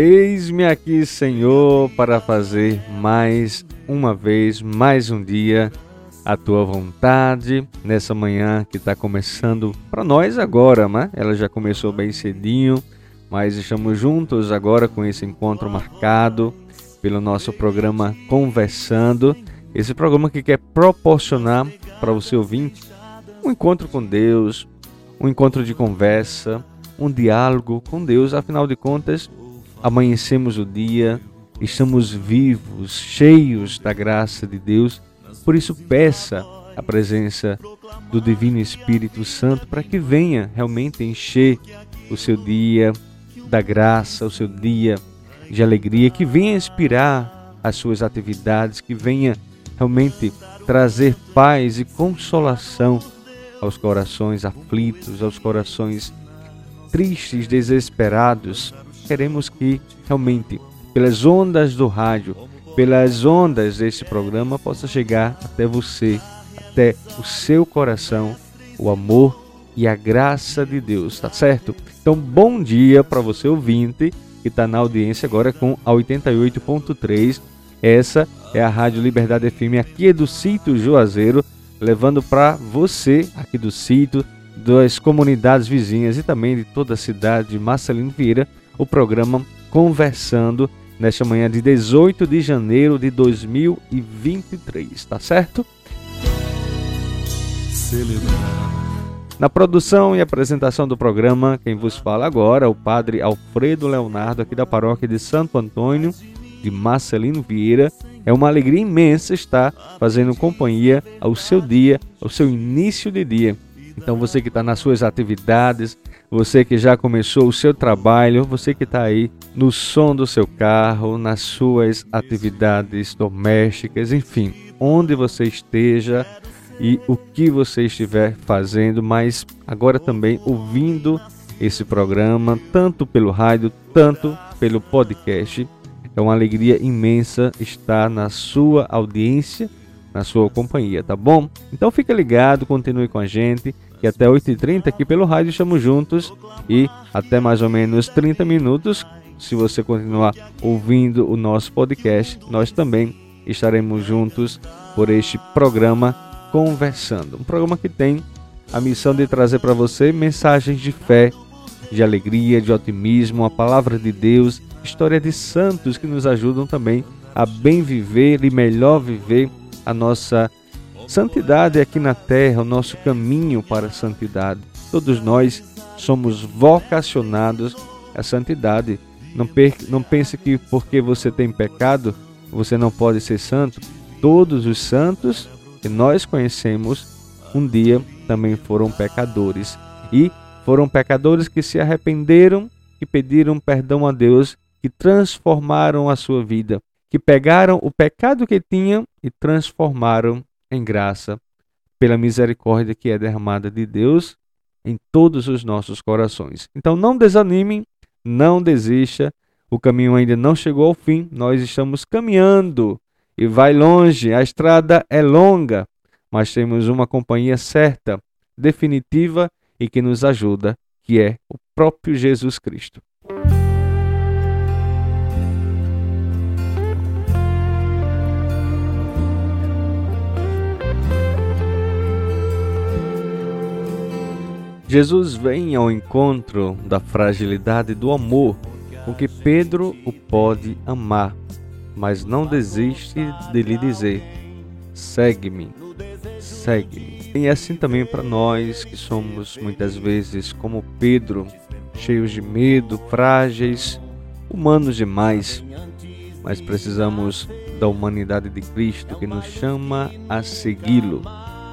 Eis-me aqui, Senhor, para fazer mais uma vez, mais um dia, a tua vontade nessa manhã que está começando para nós agora, né? Ela já começou bem cedinho, mas estamos juntos agora com esse encontro marcado pelo nosso programa Conversando. Esse programa que quer proporcionar para o seu ouvinte um encontro com Deus, um encontro de conversa, um diálogo com Deus. Afinal de contas, amanhecemos o dia, estamos vivos, cheios da graça de Deus. Por isso, peça a presença do Divino Espírito Santo para que venha realmente encher o seu dia da graça, o seu dia de alegria, que venha inspirar as suas atividades, que venha realmente trazer paz e consolação aos corações aflitos, aos corações tristes, desesperados, queremos que realmente, pelas ondas do rádio, pelas ondas desse programa, possa chegar até você, até o seu coração, o amor e a graça de Deus, tá certo? Então, bom dia para você ouvinte que está na audiência agora com a 88.3. Essa é a Rádio Liberdade FM aqui é do sítio Juazeiro, levando para você aqui do sítio das comunidades vizinhas e também de toda a cidade de Marcelino Vieira, o programa Conversando nesta manhã de 18 de janeiro de 2023, tá certo? Na produção e apresentação do programa, quem vos fala agora é o Padre Alfredo Leonardo, aqui da paróquia de Santo Antônio, de Marcelino Vieira. É uma alegria imensa estar fazendo companhia ao seu dia, ao seu início de dia. Então você que está nas suas atividades, você que já começou o seu trabalho, você que está aí no som do seu carro, nas suas atividades domésticas, enfim, onde você esteja e o que você estiver fazendo, mas agora também ouvindo esse programa, tanto pelo rádio, tanto pelo podcast. É uma alegria imensa estar na sua audiência, na sua companhia, tá bom? Então fica ligado, continue com a gente e até 8h30 aqui pelo rádio estamos juntos e até mais ou menos 30 minutos. Se você continuar ouvindo o nosso podcast, nós também estaremos juntos por este programa Conversando. Um programa que tem a missão de trazer para você mensagens de fé, de alegria, de otimismo, a palavra de Deus, história de santos que nos ajudam também a bem viver e melhor viver a nossa Santidade aqui na terra, o nosso caminho para a santidade. Todos nós somos vocacionados à santidade. Não, não pense que porque você tem pecado, você não pode ser santo. Todos os santos que nós conhecemos, um dia também foram pecadores. E foram pecadores que se arrependeram, que pediram perdão a Deus, que transformaram a sua vida, que pegaram o pecado que tinham e transformaram em graça pela misericórdia que é derramada de Deus em todos os nossos corações. Então não desanimem, não desista, o caminho ainda não chegou ao fim, nós estamos caminhando e vai longe, a estrada é longa, mas temos uma companhia certa, definitiva e que nos ajuda, que é o próprio Jesus Cristo. Jesus vem ao encontro da fragilidade do amor com que Pedro o pode amar, mas não desiste de lhe dizer: segue-me, segue-me. E assim também para nós que somos muitas vezes como Pedro, cheios de medo, frágeis, humanos demais, mas precisamos da humanidade de Cristo que nos chama a segui-lo.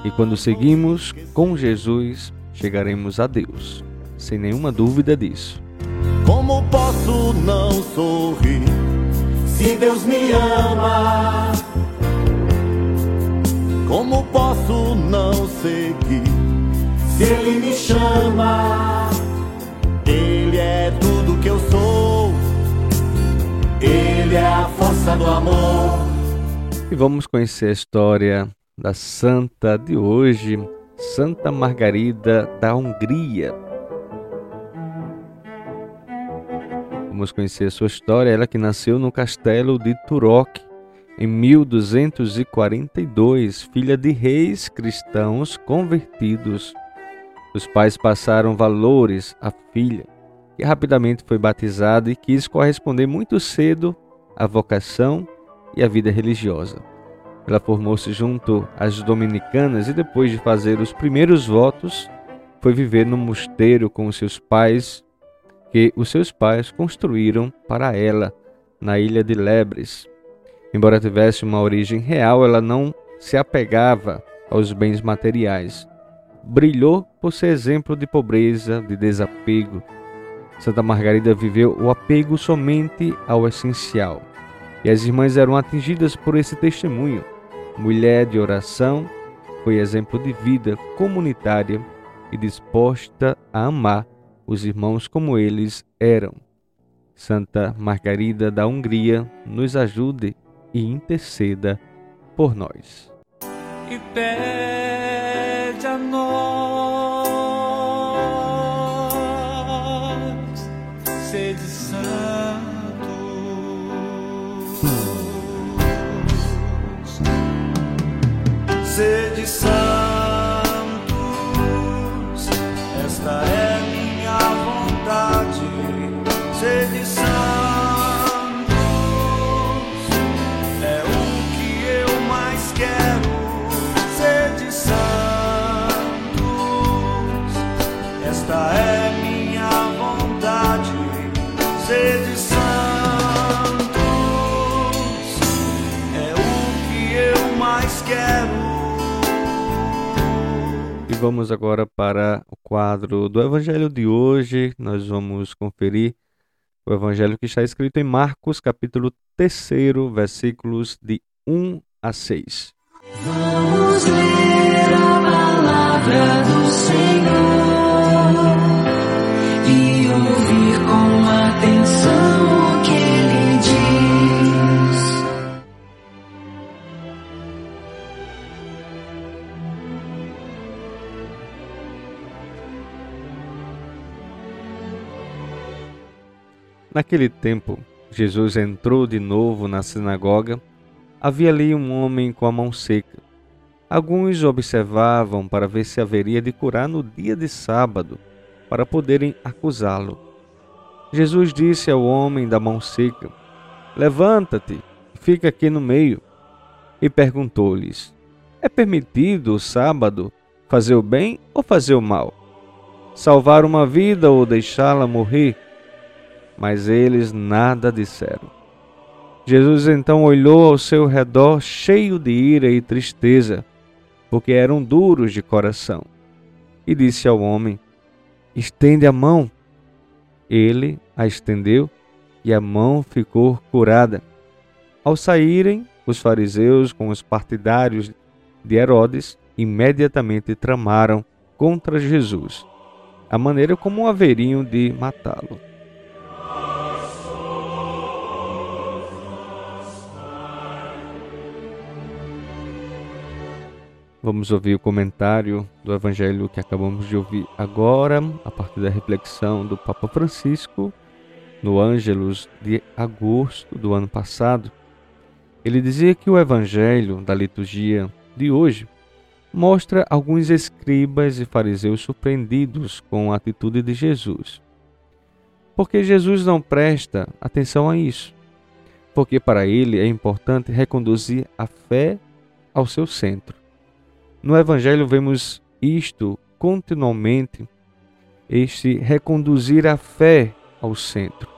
E quando seguimos com Jesus, chegaremos a Deus, sem nenhuma dúvida disso. Como posso não sorrir se Deus me ama? Como posso não seguir se Ele me chama? Ele é tudo que eu sou, Ele é a força do amor. E vamos conhecer a história da santa de hoje, Santa Margarida da Hungria. Vamos conhecer a sua história. Ela que nasceu no castelo de Turok em 1242, filha de reis cristãos convertidos. Os pais passaram valores à filha, que rapidamente foi batizada e quis corresponder muito cedo à vocação e à vida religiosa. Ela formou-se junto às dominicanas e depois de fazer os primeiros votos, foi viver no mosteiro com os seus pais, que os seus pais construíram para ela na ilha de Lebres. Embora tivesse uma origem real, ela não se apegava aos bens materiais. Brilhou por ser exemplo de pobreza, de desapego. Santa Margarida viveu o apego somente ao essencial. E as irmãs eram atingidas por esse testemunho mulher de oração, foi exemplo de vida comunitária e disposta a amar os irmãos como eles eram. Santa Margarida da Hungria nos ajude e interceda por nós. E pede a nós vamos agora para o quadro do Evangelho de hoje. Nós vamos conferir o Evangelho que está escrito em Marcos, capítulo 3, versículos de 1 a 6. Vamos ler a palavra do Senhor Naquele tempo, Jesus entrou de novo na sinagoga. Havia ali um homem com a mão seca. Alguns observavam para ver se haveria de curar no dia de sábado, para poderem acusá-lo. Jesus disse ao homem da mão seca: Levanta-te, fica aqui no meio. E perguntou-lhes: É permitido o sábado fazer o bem ou fazer o mal? Salvar uma vida ou deixá-la morrer? Mas eles nada disseram. Jesus então olhou ao seu redor, cheio de ira e tristeza, porque eram duros de coração, e disse ao homem: Estende a mão. Ele a estendeu e a mão ficou curada. Ao saírem, os fariseus com os partidários de Herodes imediatamente tramaram contra Jesus, a maneira como haveriam de matá-lo. Vamos ouvir o comentário do evangelho que acabamos de ouvir agora, a partir da reflexão do Papa Francisco no Ângelus de agosto do ano passado. Ele dizia que o evangelho da liturgia de hoje mostra alguns escribas e fariseus surpreendidos com a atitude de Jesus. Porque Jesus não presta atenção a isso. Porque para ele é importante reconduzir a fé ao seu centro. No Evangelho vemos isto continuamente, este reconduzir a fé ao centro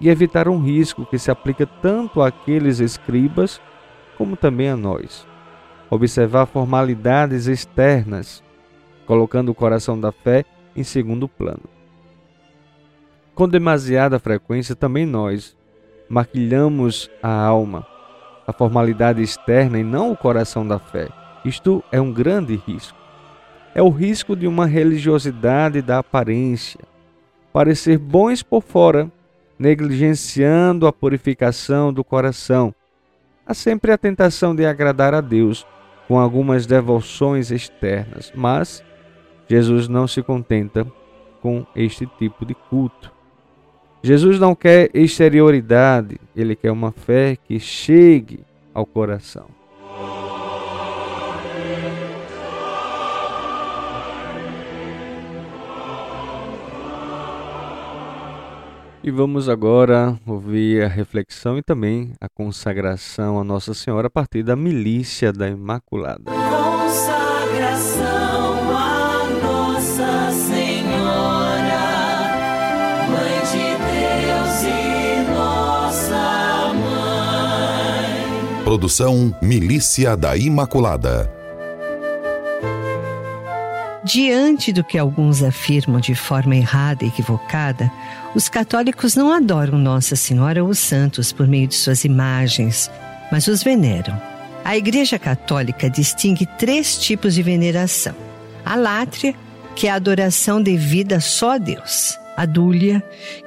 e evitar um risco que se aplica tanto àqueles escribas como também a nós. Observar formalidades externas, colocando o coração da fé em segundo plano. Com demasiada frequência, também nós maquilhamos a alma, a formalidade externa e não o coração da fé isto é um grande risco. É o risco de uma religiosidade da aparência, parecer bons por fora, negligenciando a purificação do coração. Há sempre a tentação de agradar a Deus com algumas devoções externas, mas Jesus não se contenta com este tipo de culto. Jesus não quer exterioridade, ele quer uma fé que chegue ao coração. E vamos agora ouvir a reflexão e também a consagração a Nossa Senhora a partir da milícia da Imaculada. Consagração a Nossa Senhora, Mãe de Deus e nossa mãe. Produção Milícia da Imaculada. Diante do que alguns afirmam de forma errada e equivocada, os católicos não adoram Nossa Senhora ou os santos por meio de suas imagens, mas os veneram. A Igreja Católica distingue três tipos de veneração: a látria, que é a adoração devida só a Deus, a dúlia,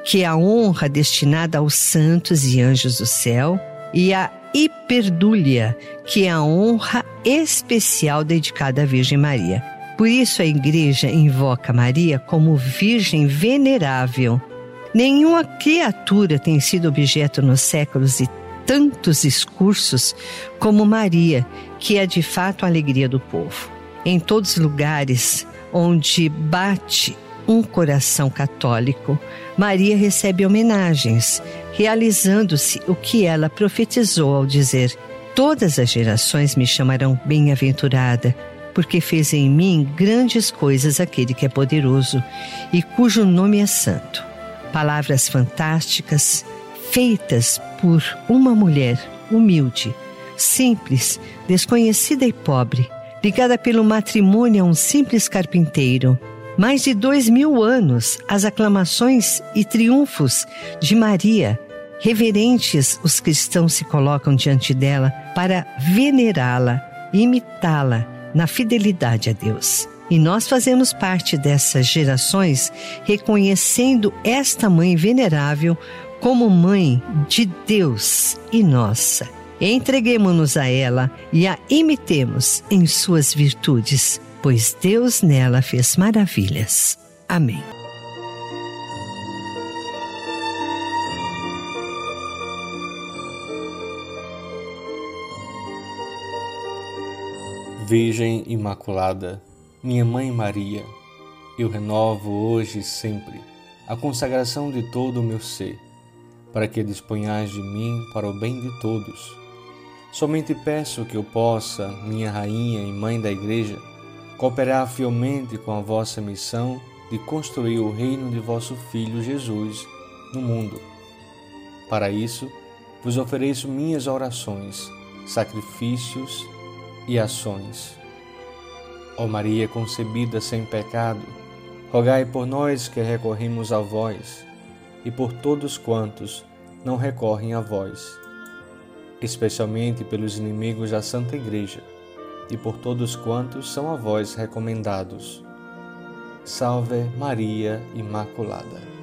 que é a honra destinada aos santos e anjos do céu, e a hiperdúlia, que é a honra especial dedicada à Virgem Maria. Por isso a Igreja invoca Maria como Virgem venerável Nenhuma criatura tem sido objeto nos séculos de tantos discursos como Maria, que é de fato a alegria do povo. Em todos os lugares onde bate um coração católico, Maria recebe homenagens, realizando-se o que ela profetizou ao dizer: Todas as gerações me chamarão bem-aventurada, porque fez em mim grandes coisas aquele que é poderoso e cujo nome é santo palavras fantásticas feitas por uma mulher humilde, simples, desconhecida e pobre, ligada pelo matrimônio a um simples carpinteiro. Mais de dois mil anos, as aclamações e triunfos de Maria, reverentes, os cristãos se colocam diante dela para venerá-la, imitá-la na fidelidade a Deus. E nós fazemos parte dessas gerações reconhecendo esta mãe venerável como mãe de Deus e nossa. Entreguemos-nos a ela e a imitemos em suas virtudes, pois Deus nela fez maravilhas. Amém. Virgem Imaculada minha Mãe Maria, eu renovo hoje e sempre a consagração de todo o meu ser, para que disponhais de mim para o bem de todos. Somente peço que eu possa, minha Rainha e Mãe da Igreja, cooperar fielmente com a vossa missão de construir o reino de vosso Filho Jesus no mundo. Para isso, vos ofereço minhas orações, sacrifícios e ações Ó Maria concebida sem pecado, rogai por nós que recorremos a vós e por todos quantos não recorrem a vós, especialmente pelos inimigos da Santa Igreja e por todos quantos são a vós recomendados. Salve Maria Imaculada.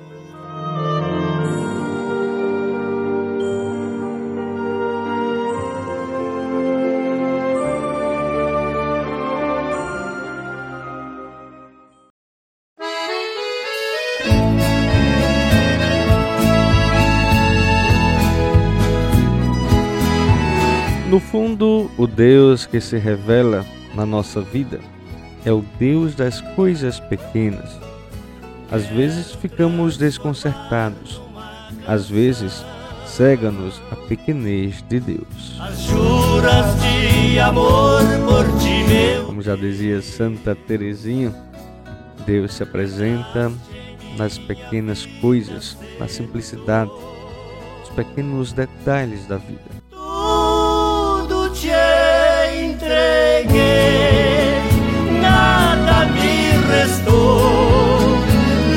No fundo, o Deus que se revela na nossa vida é o Deus das coisas pequenas. Às vezes ficamos desconcertados, às vezes cega-nos a pequenez de Deus. Como já dizia Santa Teresinha, Deus se apresenta nas pequenas coisas, na simplicidade, nos pequenos detalhes da vida.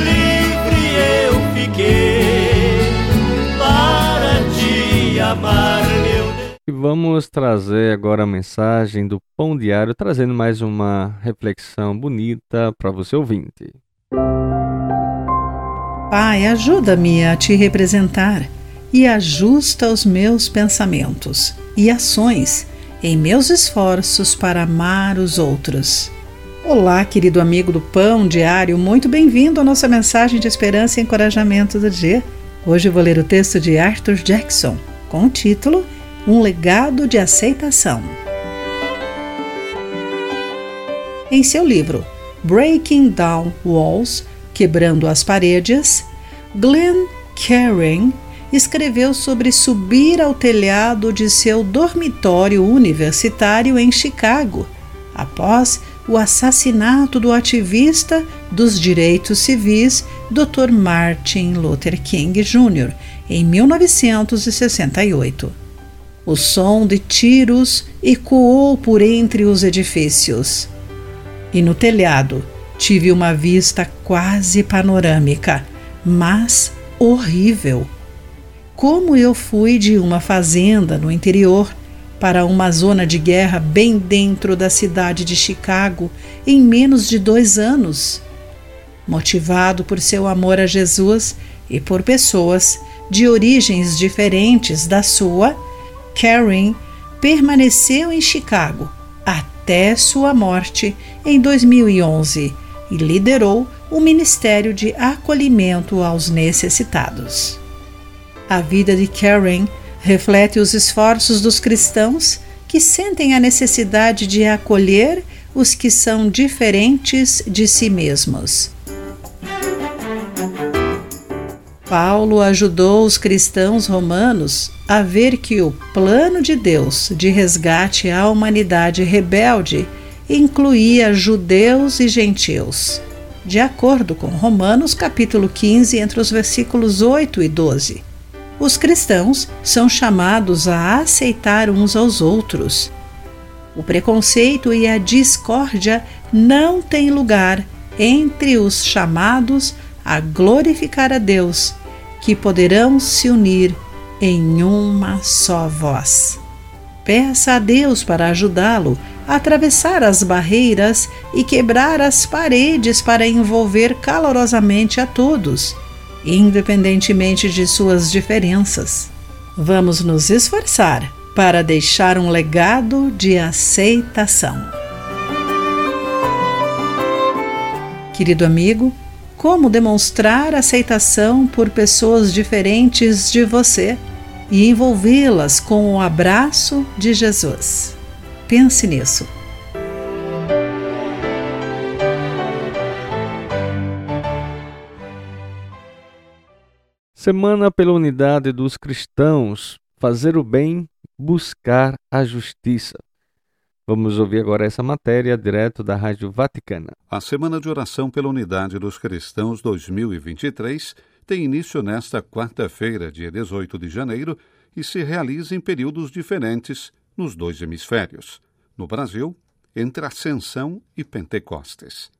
Livre eu fiquei para te amar. E vamos trazer agora a mensagem do Pão Diário, trazendo mais uma reflexão bonita para você ouvinte. Pai, ajuda-me a te representar e ajusta os meus pensamentos e ações em meus esforços para amar os outros. Olá, querido amigo do Pão Diário, muito bem-vindo à nossa mensagem de esperança e encorajamento do dia. Hoje vou ler o texto de Arthur Jackson com o título Um legado de aceitação. Em seu livro Breaking Down Walls Quebrando as Paredes, Glenn Karen escreveu sobre subir ao telhado de seu dormitório universitário em Chicago, após o assassinato do ativista dos direitos civis Dr. Martin Luther King Jr. em 1968. O som de tiros ecoou por entre os edifícios. E no telhado tive uma vista quase panorâmica, mas horrível. Como eu fui de uma fazenda no interior para uma zona de guerra bem dentro da cidade de Chicago em menos de dois anos. Motivado por seu amor a Jesus e por pessoas de origens diferentes da sua, Karen permaneceu em Chicago até sua morte em 2011 e liderou o Ministério de Acolhimento aos Necessitados. A vida de Karen reflete os esforços dos cristãos que sentem a necessidade de acolher os que são diferentes de si mesmos. Paulo ajudou os cristãos romanos a ver que o plano de Deus de resgate à humanidade rebelde incluía judeus e gentios, de acordo com Romanos capítulo 15, entre os versículos 8 e 12. Os cristãos são chamados a aceitar uns aos outros. O preconceito e a discórdia não têm lugar entre os chamados a glorificar a Deus, que poderão se unir em uma só voz. Peça a Deus para ajudá-lo a atravessar as barreiras e quebrar as paredes para envolver calorosamente a todos, independentemente de suas diferenças. Vamos nos esforçar para deixar um legado de aceitação. Querido amigo, como demonstrar aceitação por pessoas diferentes de você e envolvê-las com o abraço de Jesus. Pense nisso. Semana pela Unidade dos Cristãos, fazer o bem, buscar a justiça. Vamos ouvir agora essa matéria direto da Rádio Vaticana. A Semana de Oração pela Unidade dos Cristãos 2023 tem início nesta quarta-feira, dia 18 de janeiro, e se realiza em períodos diferentes nos dois hemisférios. No Brasil, entre Ascensão e Pentecostes.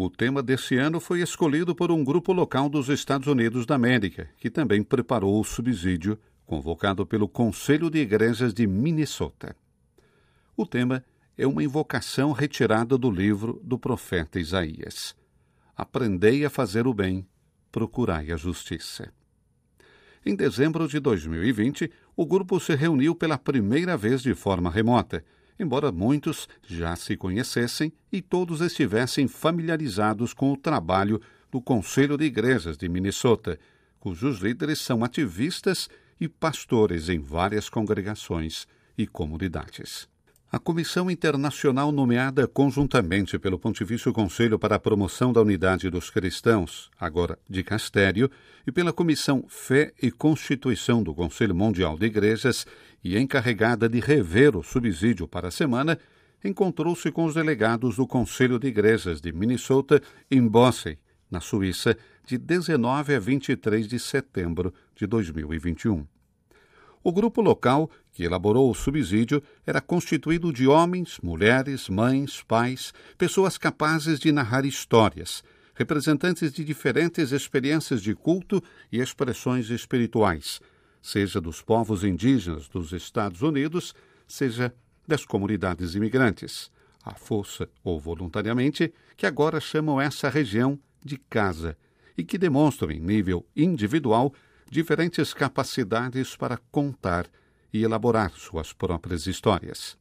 O tema desse ano foi escolhido por um grupo local dos Estados Unidos da América, que também preparou o subsídio convocado pelo Conselho de Igrejas de Minnesota. O tema é uma invocação retirada do livro do profeta Isaías. Aprendei a fazer o bem, procurai a justiça. Em dezembro de 2020, o grupo se reuniu pela primeira vez de forma remota embora muitos já se conhecessem e todos estivessem familiarizados com o trabalho do Conselho de Igrejas de Minnesota, cujos líderes são ativistas e pastores em várias congregações e comunidades. A comissão internacional nomeada conjuntamente pelo Pontifício Conselho para a Promoção da Unidade dos Cristãos, agora de Castério, e pela Comissão Fé e Constituição do Conselho Mundial de Igrejas, e encarregada de rever o subsídio para a semana, encontrou-se com os delegados do Conselho de Igrejas de Minnesota em Bossey, na Suíça, de 19 a 23 de setembro de 2021. O grupo local que elaborou o subsídio era constituído de homens, mulheres, mães, pais, pessoas capazes de narrar histórias, representantes de diferentes experiências de culto e expressões espirituais, seja dos povos indígenas dos Estados Unidos, seja das comunidades imigrantes, à força ou voluntariamente, que agora chamam essa região de casa e que demonstram, em nível individual, diferentes capacidades para contar e elaborar suas próprias histórias.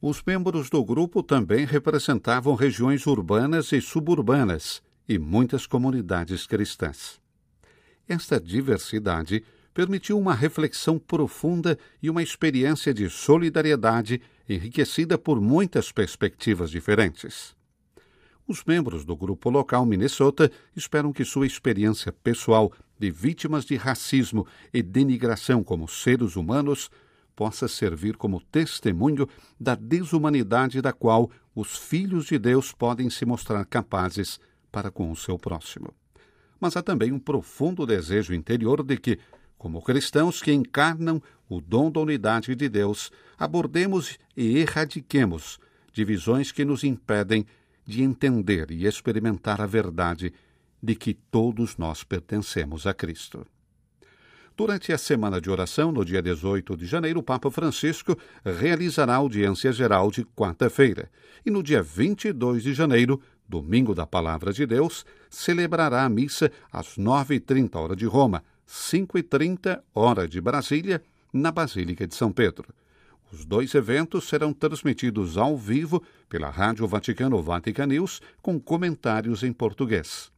Os membros do grupo também representavam regiões urbanas e suburbanas e muitas comunidades cristãs. Esta diversidade permitiu uma reflexão profunda e uma experiência de solidariedade enriquecida por muitas perspectivas diferentes. Os membros do grupo local Minnesota esperam que sua experiência pessoal de vítimas de racismo e denigração como seres humanos possa servir como testemunho da desumanidade da qual os filhos de Deus podem se mostrar capazes para com o seu próximo. Mas há também um profundo desejo interior de que, como cristãos que encarnam o dom da unidade de Deus, abordemos e erradiquemos divisões que nos impedem de entender e experimentar a verdade de que todos nós pertencemos a Cristo. Durante a semana de oração, no dia 18 de janeiro, o Papa Francisco realizará audiência geral de quarta-feira. E no dia 22 de janeiro, domingo da Palavra de Deus, celebrará a missa às 9h30 hora de Roma, 5h30 hora de Brasília, na Basílica de São Pedro. Os dois eventos serão transmitidos ao vivo pela Rádio Vaticano Vatican News, com comentários em português.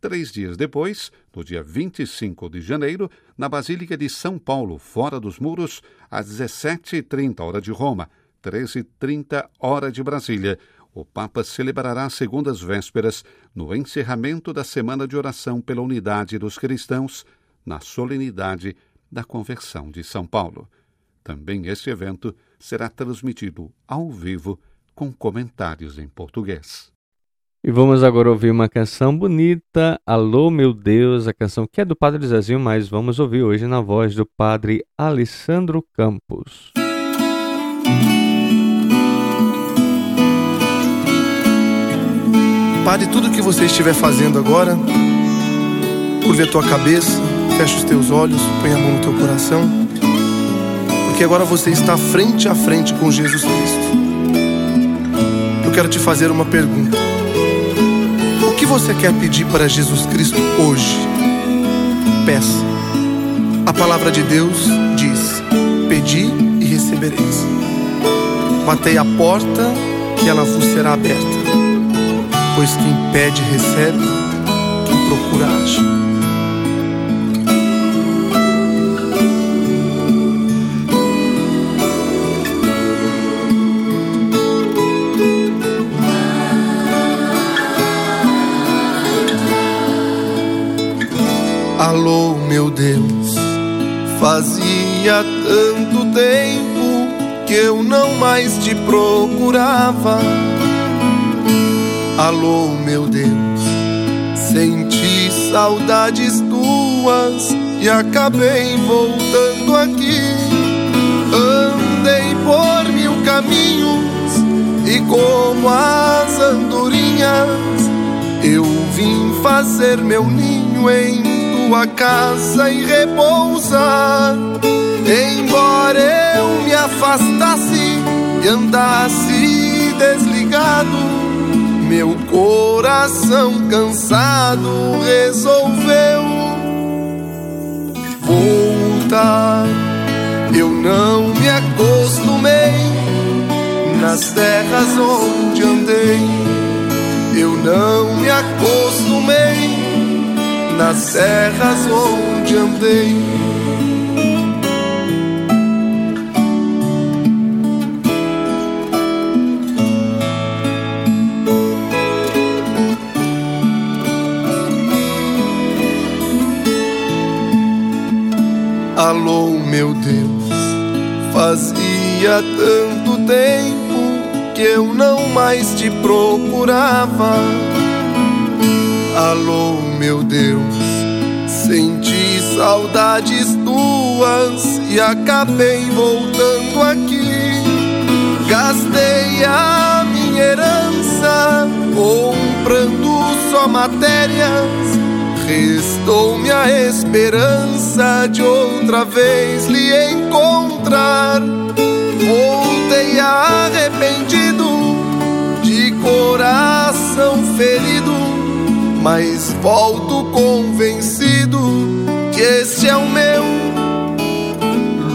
Três dias depois, no dia 25 de janeiro, na Basílica de São Paulo, fora dos muros, às 17h30 hora de Roma, 13h30 hora de Brasília, o Papa celebrará as segundas vésperas no encerramento da Semana de Oração pela Unidade dos Cristãos, na solenidade da Conversão de São Paulo. Também este evento será transmitido ao vivo com comentários em português. E vamos agora ouvir uma canção bonita, Alô Meu Deus, a canção que é do Padre Zezinho, mas vamos ouvir hoje na voz do Padre Alessandro Campos. Pare tudo o que você estiver fazendo agora, curve a tua cabeça, feche os teus olhos, põe a mão no teu coração, porque agora você está frente a frente com Jesus Cristo. Eu quero te fazer uma pergunta que você quer pedir para Jesus Cristo hoje? Peça. A palavra de Deus diz: Pedi e recebereis. Batei a porta, que ela vos será aberta. Pois quem pede, recebe, quem procura, acha. Alô, meu Deus, fazia tanto tempo que eu não mais te procurava. Alô, meu Deus, senti saudades tuas e acabei voltando aqui. Andei por mil caminhos e como as andorinhas eu vim fazer meu ninho em tua casa e repousar. Embora eu me afastasse e andasse desligado, meu coração cansado resolveu voltar. Eu não me acostumei nas terras onde andei. Eu não me acostumei nas serras onde andei. Alô, meu Deus, fazia tanto tempo que eu não mais te procurava. Alô, meu Deus, senti saudades tuas e acabei voltando aqui. Gastei a minha herança comprando só matérias Restou-me a esperança de outra vez lhe encontrar. Voltei arrependido, de coração ferido, mas volto convencido que este é o meu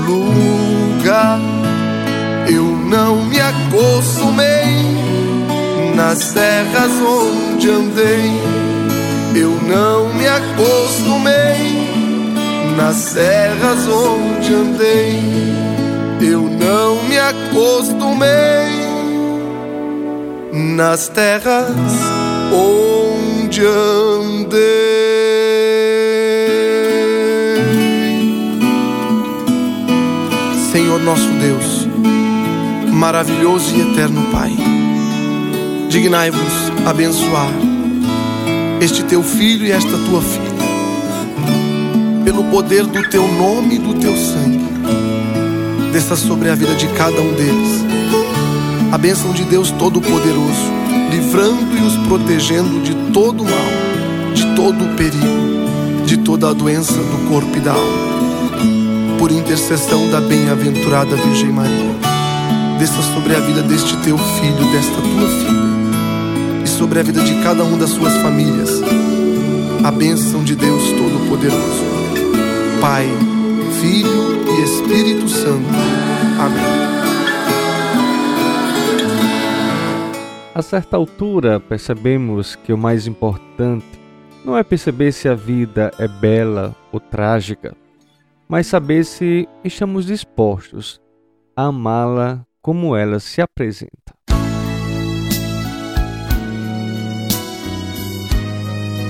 lugar. Eu não me acostumei nas terras onde andei eu não me acostumei nas serras onde andei. Eu não me acostumei nas terras onde andei. Senhor nosso Deus, maravilhoso e eterno Pai, dignai-vos abençoar este teu filho e esta tua filha, pelo poder do teu nome e do teu sangue, desça sobre a vida de cada um deles. A bênção de Deus Todo-Poderoso, livrando e os protegendo de todo o mal, de todo o perigo, de toda a doença do corpo e da alma. Por intercessão da bem-aventurada Virgem Maria, desça sobre a vida deste teu filho, desta tua filha sobre a vida de cada uma das suas famílias. A bênção de Deus Todo-Poderoso, Pai, Filho e Espírito Santo. Amém. A certa altura, percebemos que o mais importante não é perceber se a vida é bela ou trágica, mas saber se estamos dispostos a amá-la como ela se apresenta.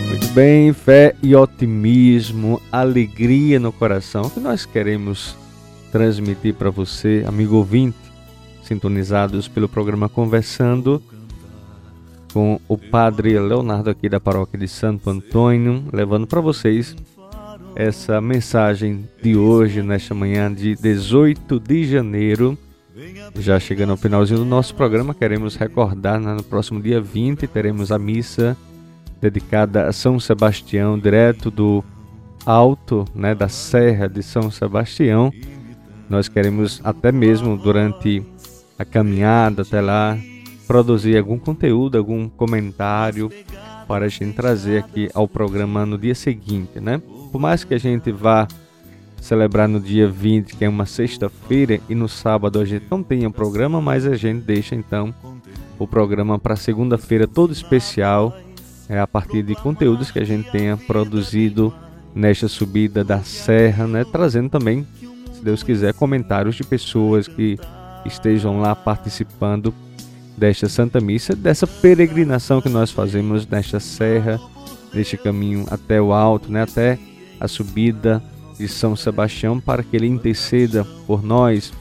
Muito bem, fé e otimismo, alegria no coração que nós queremos transmitir para você, amigo ouvinte, sintonizados pelo programa Conversando com o Padre Leonardo aqui da paróquia de Santo Antônio, levando para vocês essa mensagem de hoje, nesta manhã de 18 de janeiro. Já chegando ao finalzinho do nosso programa, queremos recordar, né, no próximo dia 20 teremos a missa dedicada a São Sebastião, direto do alto, né, da Serra de São Sebastião. Nós queremos até mesmo durante a caminhada até lá produzir algum conteúdo, algum comentário para a gente trazer aqui ao programa no dia seguinte, né? Por mais que a gente vá celebrar no dia 20, que é uma sexta-feira, e no sábado a gente não tenha programa, mas a gente deixa então o programa para segunda-feira todo especial é, a partir de conteúdos que a gente tenha produzido nesta subida da serra, né? trazendo também, se Deus quiser, comentários de pessoas que estejam lá participando desta Santa Missa, dessa peregrinação que nós fazemos nesta serra, neste caminho até o alto, né? até a subida de São Sebastião, para que ele interceda por nós,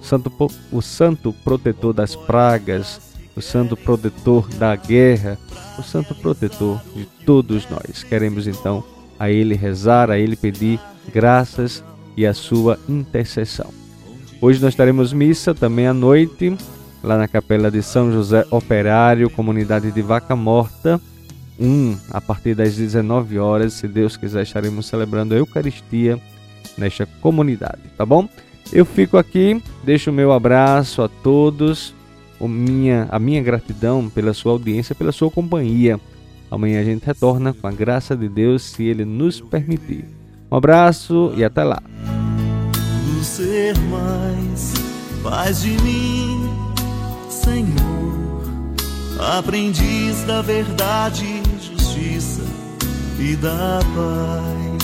santo, o santo protetor das pragas, o santo protetor da guerra, o santo protetor de todos nós. Queremos então a Ele rezar, a Ele pedir graças e a sua intercessão. Hoje nós teremos missa também à noite, lá na capela de São José Operário, comunidade de Vaca Morta. Um, a partir das 19 horas, se Deus quiser, estaremos celebrando a Eucaristia nesta comunidade, tá bom? Eu fico aqui, deixo o meu abraço a todos o minha, a minha gratidão pela sua audiência, pela sua companhia. Amanhã a gente retorna com a graça de Deus, se Ele nos permitir. Um abraço e até lá. Senhor, aprendiz da verdade, justiça e da paz.